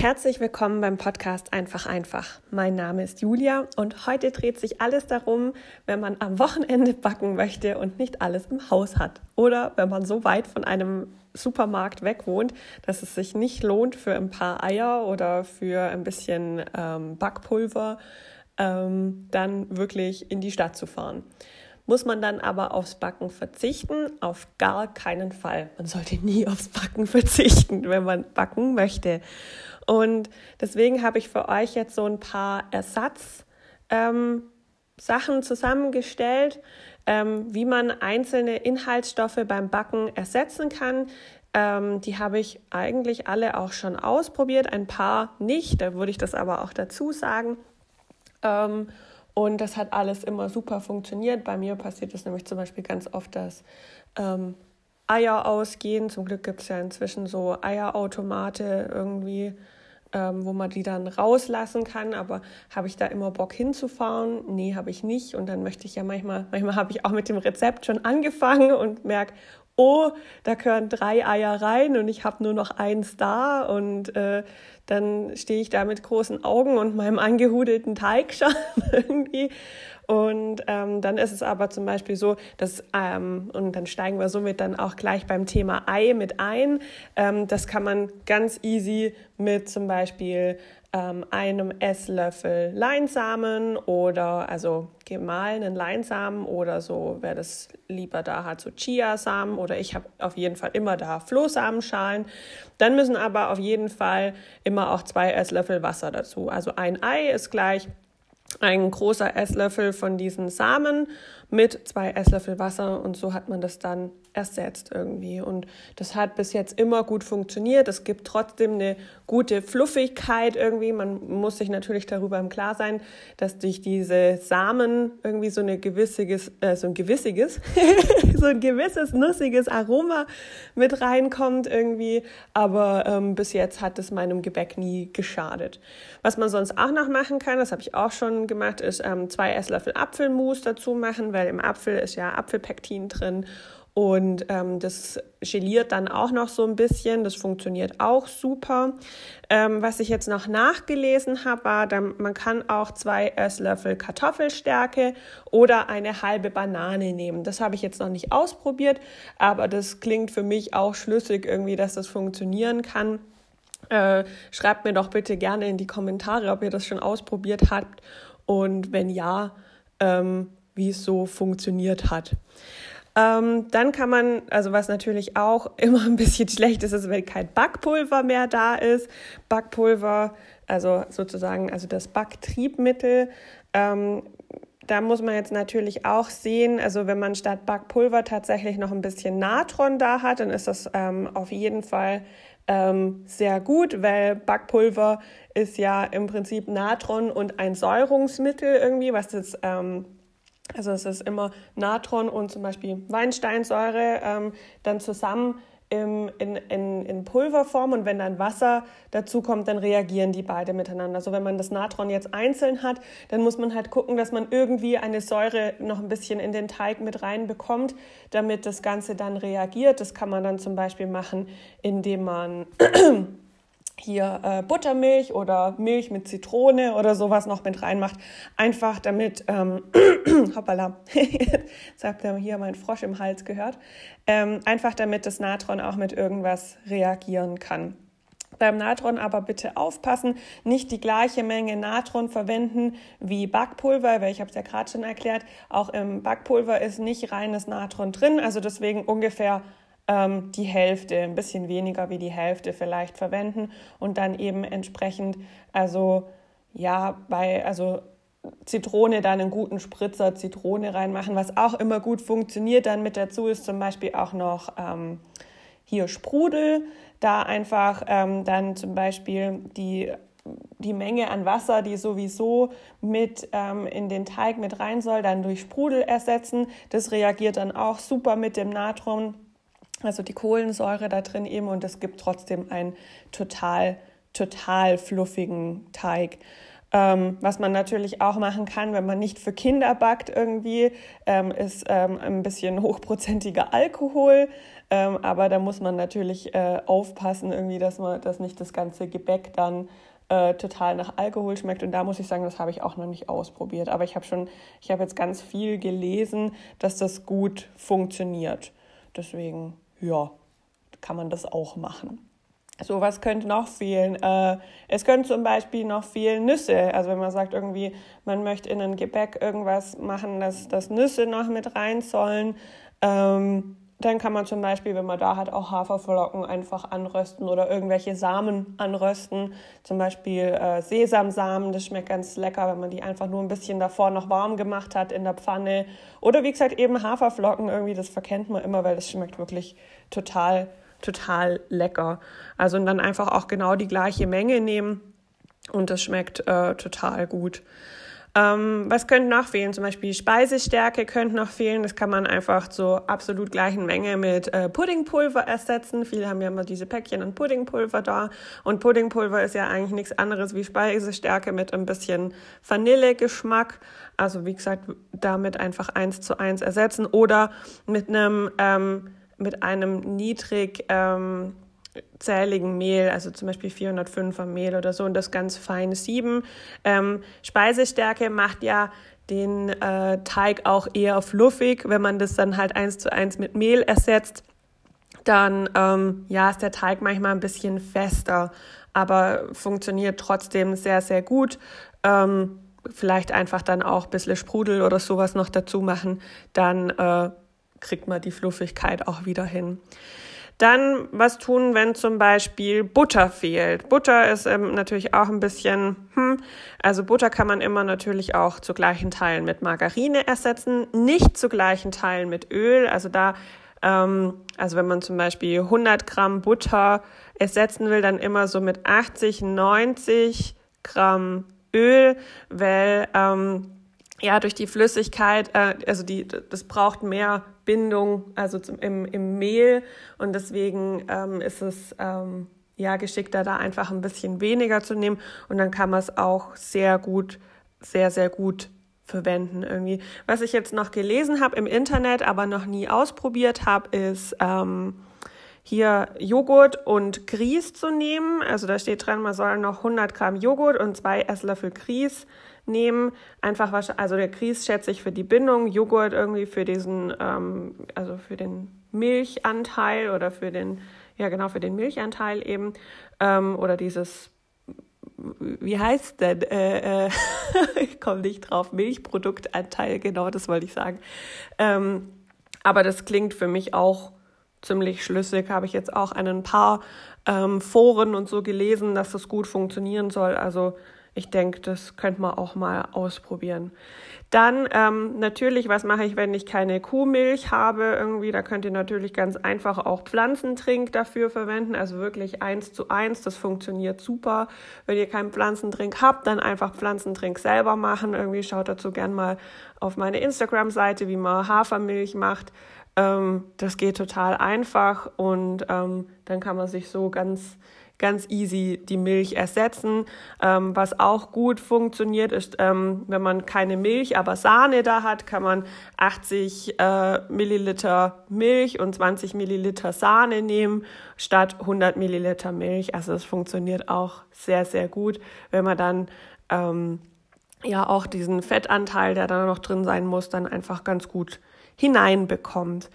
Herzlich willkommen beim Podcast Einfach einfach. Mein Name ist Julia und heute dreht sich alles darum, wenn man am Wochenende backen möchte und nicht alles im Haus hat. Oder wenn man so weit von einem Supermarkt weg wohnt, dass es sich nicht lohnt, für ein paar Eier oder für ein bisschen ähm, Backpulver ähm, dann wirklich in die Stadt zu fahren. Muss man dann aber aufs Backen verzichten? Auf gar keinen Fall. Man sollte nie aufs Backen verzichten, wenn man backen möchte. Und deswegen habe ich für euch jetzt so ein paar Ersatzsachen ähm, zusammengestellt, ähm, wie man einzelne Inhaltsstoffe beim Backen ersetzen kann. Ähm, die habe ich eigentlich alle auch schon ausprobiert, ein paar nicht, da würde ich das aber auch dazu sagen. Ähm, und das hat alles immer super funktioniert. Bei mir passiert es nämlich zum Beispiel ganz oft, dass ähm, Eier ausgehen. Zum Glück gibt es ja inzwischen so Eierautomate irgendwie, ähm, wo man die dann rauslassen kann. Aber habe ich da immer Bock hinzufahren? Nee, habe ich nicht. Und dann möchte ich ja manchmal, manchmal habe ich auch mit dem Rezept schon angefangen und merke, oh, da gehören drei Eier rein und ich habe nur noch eins da und äh, dann stehe ich da mit großen Augen und meinem angehudelten Teig schon irgendwie. Und ähm, dann ist es aber zum Beispiel so, dass, ähm, und dann steigen wir somit dann auch gleich beim Thema Ei mit ein. Ähm, das kann man ganz easy mit zum Beispiel ähm, einem Esslöffel Leinsamen oder also gemahlenen Leinsamen oder so, wer das lieber da hat, so Chiasamen oder ich habe auf jeden Fall immer da Flohsamenschalen. Dann müssen aber auf jeden Fall immer auch zwei Esslöffel Wasser dazu. Also ein Ei ist gleich ein großer Esslöffel von diesen Samen mit zwei Esslöffel Wasser und so hat man das dann ersetzt irgendwie. Und das hat bis jetzt immer gut funktioniert. Es gibt trotzdem eine gute Fluffigkeit irgendwie. Man muss sich natürlich darüber im Klaren sein, dass durch diese Samen irgendwie so eine gewissiges, äh, so ein gewissiges, so ein gewisses nussiges Aroma mit reinkommt irgendwie. Aber ähm, bis jetzt hat es meinem Gebäck nie geschadet. Was man sonst auch noch machen kann, das habe ich auch schon gemacht, ist ähm, zwei Esslöffel Apfelmus dazu machen, weil im Apfel ist ja Apfelpektin drin und ähm, das geliert dann auch noch so ein bisschen. Das funktioniert auch super. Ähm, was ich jetzt noch nachgelesen habe, war, dann, man kann auch zwei Esslöffel Kartoffelstärke oder eine halbe Banane nehmen. Das habe ich jetzt noch nicht ausprobiert, aber das klingt für mich auch schlüssig irgendwie, dass das funktionieren kann. Äh, schreibt mir doch bitte gerne in die Kommentare, ob ihr das schon ausprobiert habt und wenn ja, ähm, wie es so funktioniert hat. Ähm, dann kann man, also was natürlich auch immer ein bisschen schlecht ist, ist, wenn kein Backpulver mehr da ist. Backpulver, also sozusagen, also das Backtriebmittel. Ähm, da muss man jetzt natürlich auch sehen, also wenn man statt Backpulver tatsächlich noch ein bisschen Natron da hat, dann ist das ähm, auf jeden Fall ähm, sehr gut, weil Backpulver ist ja im Prinzip Natron und ein Säurungsmittel irgendwie, was das ähm, also es ist immer Natron und zum Beispiel Weinsteinsäure ähm, dann zusammen im, in, in, in Pulverform und wenn dann Wasser dazu kommt, dann reagieren die beide miteinander. Also wenn man das Natron jetzt einzeln hat, dann muss man halt gucken, dass man irgendwie eine Säure noch ein bisschen in den Teig mit reinbekommt, damit das Ganze dann reagiert. Das kann man dann zum Beispiel machen, indem man hier äh, Buttermilch oder Milch mit Zitrone oder sowas noch mit reinmacht. Einfach damit, ähm, hoppala, jetzt habt ihr hier mein Frosch im Hals gehört, ähm, einfach damit das Natron auch mit irgendwas reagieren kann. Beim Natron aber bitte aufpassen, nicht die gleiche Menge Natron verwenden wie Backpulver, weil ich habe es ja gerade schon erklärt, auch im Backpulver ist nicht reines Natron drin, also deswegen ungefähr ähm, die Hälfte, ein bisschen weniger wie die Hälfte vielleicht verwenden und dann eben entsprechend, also ja, bei, also Zitrone dann einen guten Spritzer Zitrone reinmachen, was auch immer gut funktioniert. Dann mit dazu ist zum Beispiel auch noch ähm, hier Sprudel, da einfach ähm, dann zum Beispiel die die Menge an Wasser, die sowieso mit ähm, in den Teig mit rein soll, dann durch Sprudel ersetzen. Das reagiert dann auch super mit dem Natron also die Kohlensäure da drin eben und es gibt trotzdem einen total, total fluffigen Teig. Ähm, was man natürlich auch machen kann, wenn man nicht für Kinder backt irgendwie, ähm, ist ähm, ein bisschen hochprozentiger Alkohol. Ähm, aber da muss man natürlich äh, aufpassen, irgendwie, dass man, dass nicht das ganze Gebäck dann äh, total nach Alkohol schmeckt. Und da muss ich sagen, das habe ich auch noch nicht ausprobiert. Aber ich habe schon, ich habe jetzt ganz viel gelesen, dass das gut funktioniert. Deswegen, ja, kann man das auch machen. So, was könnte noch fehlen? Äh, es können zum Beispiel noch fehlen Nüsse. Also wenn man sagt, irgendwie, man möchte in ein Gebäck irgendwas machen, dass, dass Nüsse noch mit rein sollen, ähm, dann kann man zum Beispiel, wenn man da hat, auch Haferflocken einfach anrösten oder irgendwelche Samen anrösten. Zum Beispiel äh, Sesamsamen, das schmeckt ganz lecker, wenn man die einfach nur ein bisschen davor noch warm gemacht hat in der Pfanne. Oder wie gesagt, eben Haferflocken irgendwie, das verkennt man immer, weil das schmeckt wirklich total total lecker. Also und dann einfach auch genau die gleiche Menge nehmen und das schmeckt äh, total gut. Ähm, was könnte noch fehlen? Zum Beispiel Speisestärke könnte noch fehlen. Das kann man einfach zur absolut gleichen Menge mit äh, Puddingpulver ersetzen. Viele haben ja immer diese Päckchen an Puddingpulver da. Und Puddingpulver ist ja eigentlich nichts anderes wie Speisestärke mit ein bisschen Vanillegeschmack. Also wie gesagt, damit einfach eins zu eins ersetzen oder mit einem ähm, mit einem niedrig ähm, zähligen Mehl, also zum Beispiel 405er Mehl oder so und das ganz fein sieben. Ähm, Speisestärke macht ja den äh, Teig auch eher fluffig. Wenn man das dann halt eins zu eins mit Mehl ersetzt, dann ähm, ja, ist der Teig manchmal ein bisschen fester, aber funktioniert trotzdem sehr, sehr gut. Ähm, vielleicht einfach dann auch ein bisschen Sprudel oder sowas noch dazu machen, dann äh, kriegt man die Fluffigkeit auch wieder hin. Dann was tun, wenn zum Beispiel Butter fehlt. Butter ist ähm, natürlich auch ein bisschen, hm, also Butter kann man immer natürlich auch zu gleichen Teilen mit Margarine ersetzen, nicht zu gleichen Teilen mit Öl. Also da, ähm, also wenn man zum Beispiel 100 Gramm Butter ersetzen will, dann immer so mit 80, 90 Gramm Öl, weil ähm, ja durch die Flüssigkeit, äh, also die, das braucht mehr Bindung, also zum, im, im Mehl. Und deswegen ähm, ist es ähm, ja geschickter, da einfach ein bisschen weniger zu nehmen. Und dann kann man es auch sehr gut, sehr, sehr gut verwenden irgendwie. Was ich jetzt noch gelesen habe im Internet, aber noch nie ausprobiert habe, ist ähm, hier Joghurt und Grieß zu nehmen. Also da steht dran, man soll noch 100 Gramm Joghurt und zwei Esslöffel Grieß nehmen. Einfach, also der Grieß schätze ich für die Bindung, Joghurt irgendwie für diesen, ähm, also für den Milchanteil oder für den, ja genau, für den Milchanteil eben. Ähm, oder dieses, wie heißt denn? Äh, äh, ich komme nicht drauf, Milchproduktanteil, genau, das wollte ich sagen. Ähm, aber das klingt für mich auch ziemlich schlüssig. Habe ich jetzt auch an ein paar ähm, Foren und so gelesen, dass das gut funktionieren soll. Also ich denke, das könnte man auch mal ausprobieren. Dann ähm, natürlich, was mache ich, wenn ich keine Kuhmilch habe? Irgendwie, da könnt ihr natürlich ganz einfach auch Pflanzentrink dafür verwenden, also wirklich eins zu eins. Das funktioniert super. Wenn ihr keinen Pflanzentrink habt, dann einfach Pflanzentrink selber machen. Irgendwie schaut dazu gern mal auf meine Instagram-Seite, wie man Hafermilch macht. Ähm, das geht total einfach und ähm, dann kann man sich so ganz ganz easy die Milch ersetzen. Ähm, was auch gut funktioniert, ist, ähm, wenn man keine Milch, aber Sahne da hat, kann man 80 äh, Milliliter Milch und 20 Milliliter Sahne nehmen statt 100 Milliliter Milch. Also es funktioniert auch sehr, sehr gut, wenn man dann ähm, ja auch diesen Fettanteil, der da noch drin sein muss, dann einfach ganz gut hineinbekommt.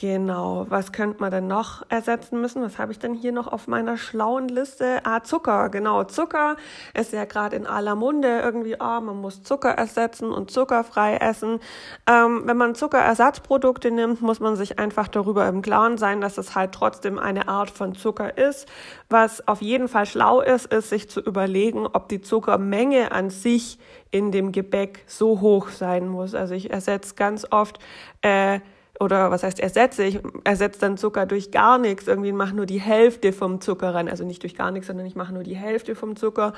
Genau, was könnte man denn noch ersetzen müssen? Was habe ich denn hier noch auf meiner schlauen Liste? Ah, Zucker, genau. Zucker ist ja gerade in aller Munde irgendwie, ah, oh, man muss Zucker ersetzen und zuckerfrei essen. Ähm, wenn man Zuckerersatzprodukte nimmt, muss man sich einfach darüber im Klaren sein, dass es halt trotzdem eine Art von Zucker ist. Was auf jeden Fall schlau ist, ist sich zu überlegen, ob die Zuckermenge an sich in dem Gebäck so hoch sein muss. Also ich ersetze ganz oft äh, oder was heißt ersetze, ich ersetze dann Zucker durch gar nichts, irgendwie mache nur die Hälfte vom Zucker rein, also nicht durch gar nichts, sondern ich mache nur die Hälfte vom Zucker.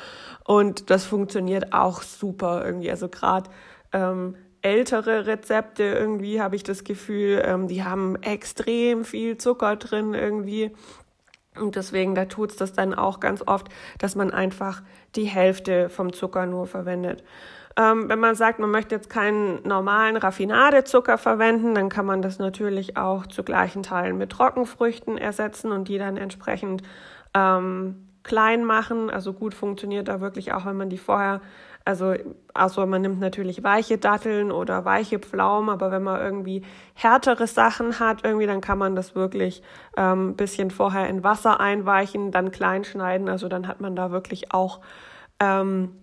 Und das funktioniert auch super irgendwie, also gerade ähm, ältere Rezepte irgendwie habe ich das Gefühl, ähm, die haben extrem viel Zucker drin irgendwie. Und deswegen, da tut es das dann auch ganz oft, dass man einfach die Hälfte vom Zucker nur verwendet. Ähm, wenn man sagt, man möchte jetzt keinen normalen Raffinadezucker verwenden, dann kann man das natürlich auch zu gleichen Teilen mit Trockenfrüchten ersetzen und die dann entsprechend ähm, klein machen. Also gut funktioniert da wirklich auch, wenn man die vorher, also also man nimmt natürlich weiche Datteln oder weiche Pflaumen, aber wenn man irgendwie härtere Sachen hat, irgendwie dann kann man das wirklich ähm, bisschen vorher in Wasser einweichen, dann klein schneiden. Also dann hat man da wirklich auch ähm,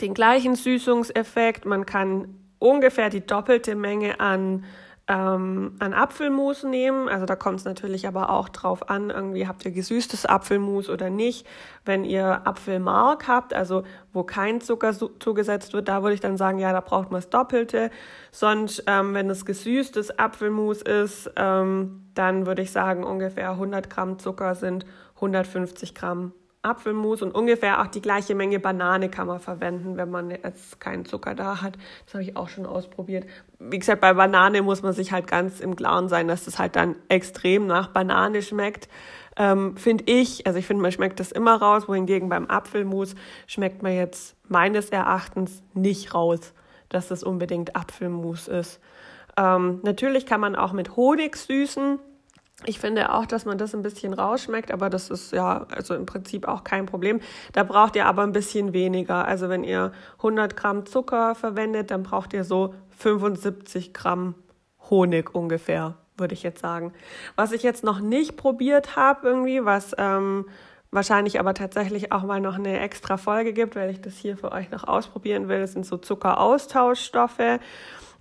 den gleichen Süßungseffekt. Man kann ungefähr die doppelte Menge an ähm, an Apfelmus nehmen. Also da kommt es natürlich aber auch drauf an, irgendwie habt ihr gesüßtes Apfelmus oder nicht. Wenn ihr Apfelmark habt, also wo kein Zucker zugesetzt wird, da würde ich dann sagen, ja, da braucht man das Doppelte. Sonst, ähm, wenn es gesüßtes Apfelmus ist, ähm, dann würde ich sagen, ungefähr 100 Gramm Zucker sind 150 Gramm Apfelmus und ungefähr auch die gleiche Menge Banane kann man verwenden, wenn man jetzt keinen Zucker da hat. Das habe ich auch schon ausprobiert. Wie gesagt, bei Banane muss man sich halt ganz im Klaren sein, dass das halt dann extrem nach Banane schmeckt. Ähm, finde ich, also ich finde, man schmeckt das immer raus, wohingegen beim Apfelmus schmeckt man jetzt meines Erachtens nicht raus, dass das unbedingt Apfelmus ist. Ähm, natürlich kann man auch mit Honig süßen. Ich finde auch, dass man das ein bisschen rausschmeckt, aber das ist ja also im Prinzip auch kein Problem. Da braucht ihr aber ein bisschen weniger. Also wenn ihr 100 Gramm Zucker verwendet, dann braucht ihr so 75 Gramm Honig ungefähr, würde ich jetzt sagen. Was ich jetzt noch nicht probiert habe irgendwie, was ähm, wahrscheinlich aber tatsächlich auch mal noch eine extra Folge gibt, weil ich das hier für euch noch ausprobieren will, das sind so Zuckeraustauschstoffe.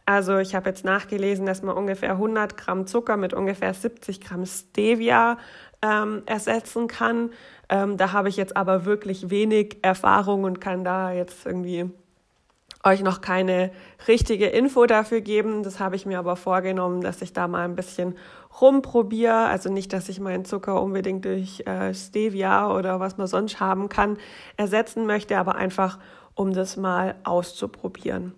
Also ich habe jetzt nachgelesen, dass man ungefähr 100 Gramm Zucker mit ungefähr 70 Gramm Stevia ähm, ersetzen kann. Ähm, da habe ich jetzt aber wirklich wenig Erfahrung und kann da jetzt irgendwie euch noch keine richtige Info dafür geben. Das habe ich mir aber vorgenommen, dass ich da mal ein bisschen rumprobiere. Also nicht, dass ich meinen Zucker unbedingt durch äh, Stevia oder was man sonst haben kann ersetzen möchte, aber einfach, um das mal auszuprobieren.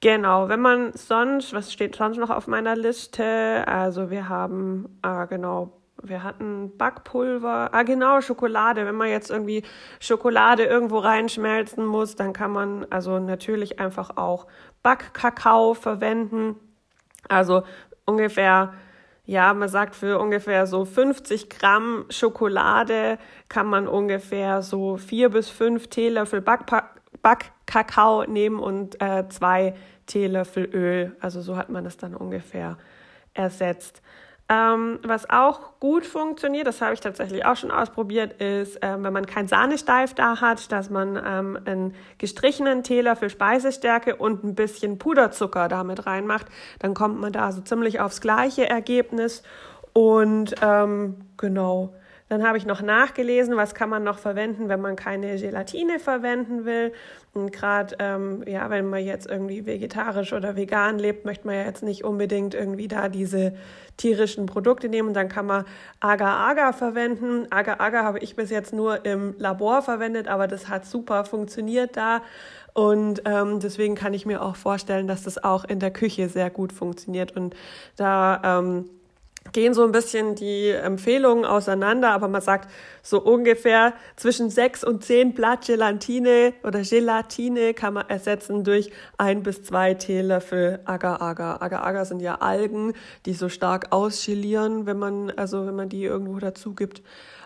Genau, wenn man sonst, was steht sonst noch auf meiner Liste? Also wir haben, ah, genau, wir hatten Backpulver, ah genau, Schokolade. Wenn man jetzt irgendwie Schokolade irgendwo reinschmelzen muss, dann kann man also natürlich einfach auch Backkakao verwenden. Also ungefähr, ja, man sagt für ungefähr so 50 Gramm Schokolade kann man ungefähr so vier bis fünf Teelöffel Backpa Backkakao nehmen und äh, zwei Teelöffel Öl. Also so hat man es dann ungefähr ersetzt. Ähm, was auch gut funktioniert, das habe ich tatsächlich auch schon ausprobiert, ist, ähm, wenn man kein Sahnesteif da hat, dass man ähm, einen gestrichenen Teelöffel Speisestärke und ein bisschen Puderzucker damit reinmacht. Dann kommt man da so ziemlich aufs gleiche Ergebnis. Und ähm, genau, dann habe ich noch nachgelesen, was kann man noch verwenden, wenn man keine Gelatine verwenden will. Und gerade, ähm, ja, wenn man jetzt irgendwie vegetarisch oder vegan lebt, möchte man ja jetzt nicht unbedingt irgendwie da diese tierischen Produkte nehmen. Dann kann man Agar-Agar verwenden. Agar-Agar habe ich bis jetzt nur im Labor verwendet, aber das hat super funktioniert da. Und ähm, deswegen kann ich mir auch vorstellen, dass das auch in der Küche sehr gut funktioniert. Und da ähm, gehen so ein bisschen die Empfehlungen auseinander, aber man sagt so ungefähr zwischen sechs und zehn Blatt Gelatine oder Gelatine kann man ersetzen durch ein bis zwei Teelöffel Agar-Agar. Agar-Agar sind ja Algen, die so stark ausgelieren, wenn man, also wenn man die irgendwo dazu gibt.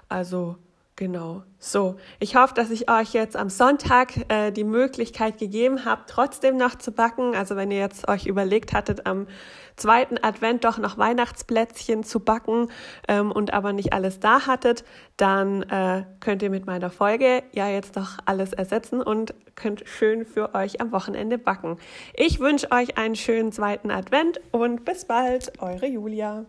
Also Genau. So, ich hoffe, dass ich euch jetzt am Sonntag äh, die Möglichkeit gegeben habe, trotzdem noch zu backen. Also wenn ihr jetzt euch überlegt hattet, am zweiten Advent doch noch Weihnachtsplätzchen zu backen ähm, und aber nicht alles da hattet, dann äh, könnt ihr mit meiner Folge ja jetzt doch alles ersetzen und könnt schön für euch am Wochenende backen. Ich wünsche euch einen schönen zweiten Advent und bis bald, eure Julia.